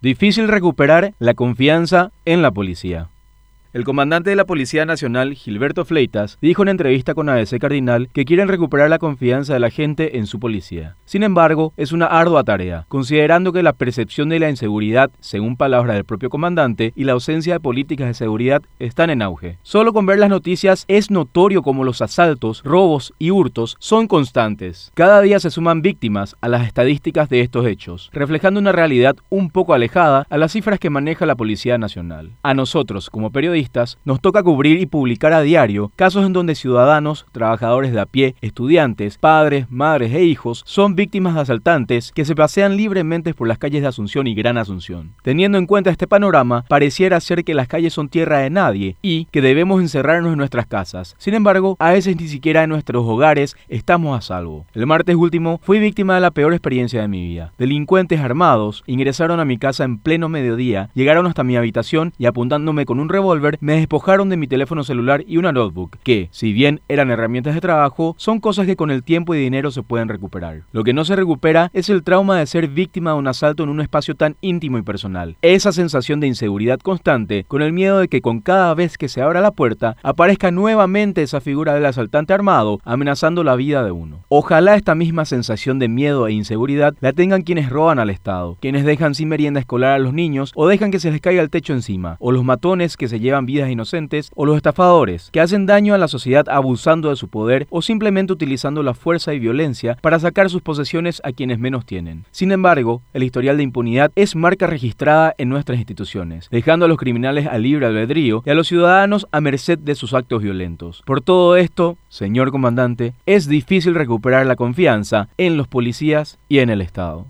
Difícil recuperar la confianza en la policía. El comandante de la Policía Nacional, Gilberto Fleitas, dijo en entrevista con ABC Cardinal que quieren recuperar la confianza de la gente en su policía. Sin embargo, es una ardua tarea, considerando que la percepción de la inseguridad, según palabras del propio comandante, y la ausencia de políticas de seguridad están en auge. Solo con ver las noticias es notorio como los asaltos, robos y hurtos son constantes. Cada día se suman víctimas a las estadísticas de estos hechos, reflejando una realidad un poco alejada a las cifras que maneja la Policía Nacional. A nosotros, como periodistas, nos toca cubrir y publicar a diario casos en donde ciudadanos, trabajadores de a pie, estudiantes, padres, madres e hijos son víctimas de asaltantes que se pasean libremente por las calles de Asunción y Gran Asunción. Teniendo en cuenta este panorama, pareciera ser que las calles son tierra de nadie y que debemos encerrarnos en nuestras casas. Sin embargo, a veces ni siquiera en nuestros hogares estamos a salvo. El martes último fui víctima de la peor experiencia de mi vida. Delincuentes armados ingresaron a mi casa en pleno mediodía, llegaron hasta mi habitación y apuntándome con un revólver me despojaron de mi teléfono celular y una notebook, que, si bien eran herramientas de trabajo, son cosas que con el tiempo y dinero se pueden recuperar. Lo que no se recupera es el trauma de ser víctima de un asalto en un espacio tan íntimo y personal. Esa sensación de inseguridad constante, con el miedo de que con cada vez que se abra la puerta, aparezca nuevamente esa figura del asaltante armado amenazando la vida de uno. Ojalá esta misma sensación de miedo e inseguridad la tengan quienes roban al Estado, quienes dejan sin merienda escolar a los niños o dejan que se les caiga el techo encima, o los matones que se vidas inocentes, o los estafadores, que hacen daño a la sociedad abusando de su poder o simplemente utilizando la fuerza y violencia para sacar sus posesiones a quienes menos tienen. Sin embargo, el historial de impunidad es marca registrada en nuestras instituciones, dejando a los criminales a libre albedrío y a los ciudadanos a merced de sus actos violentos. Por todo esto, señor comandante, es difícil recuperar la confianza en los policías y en el Estado.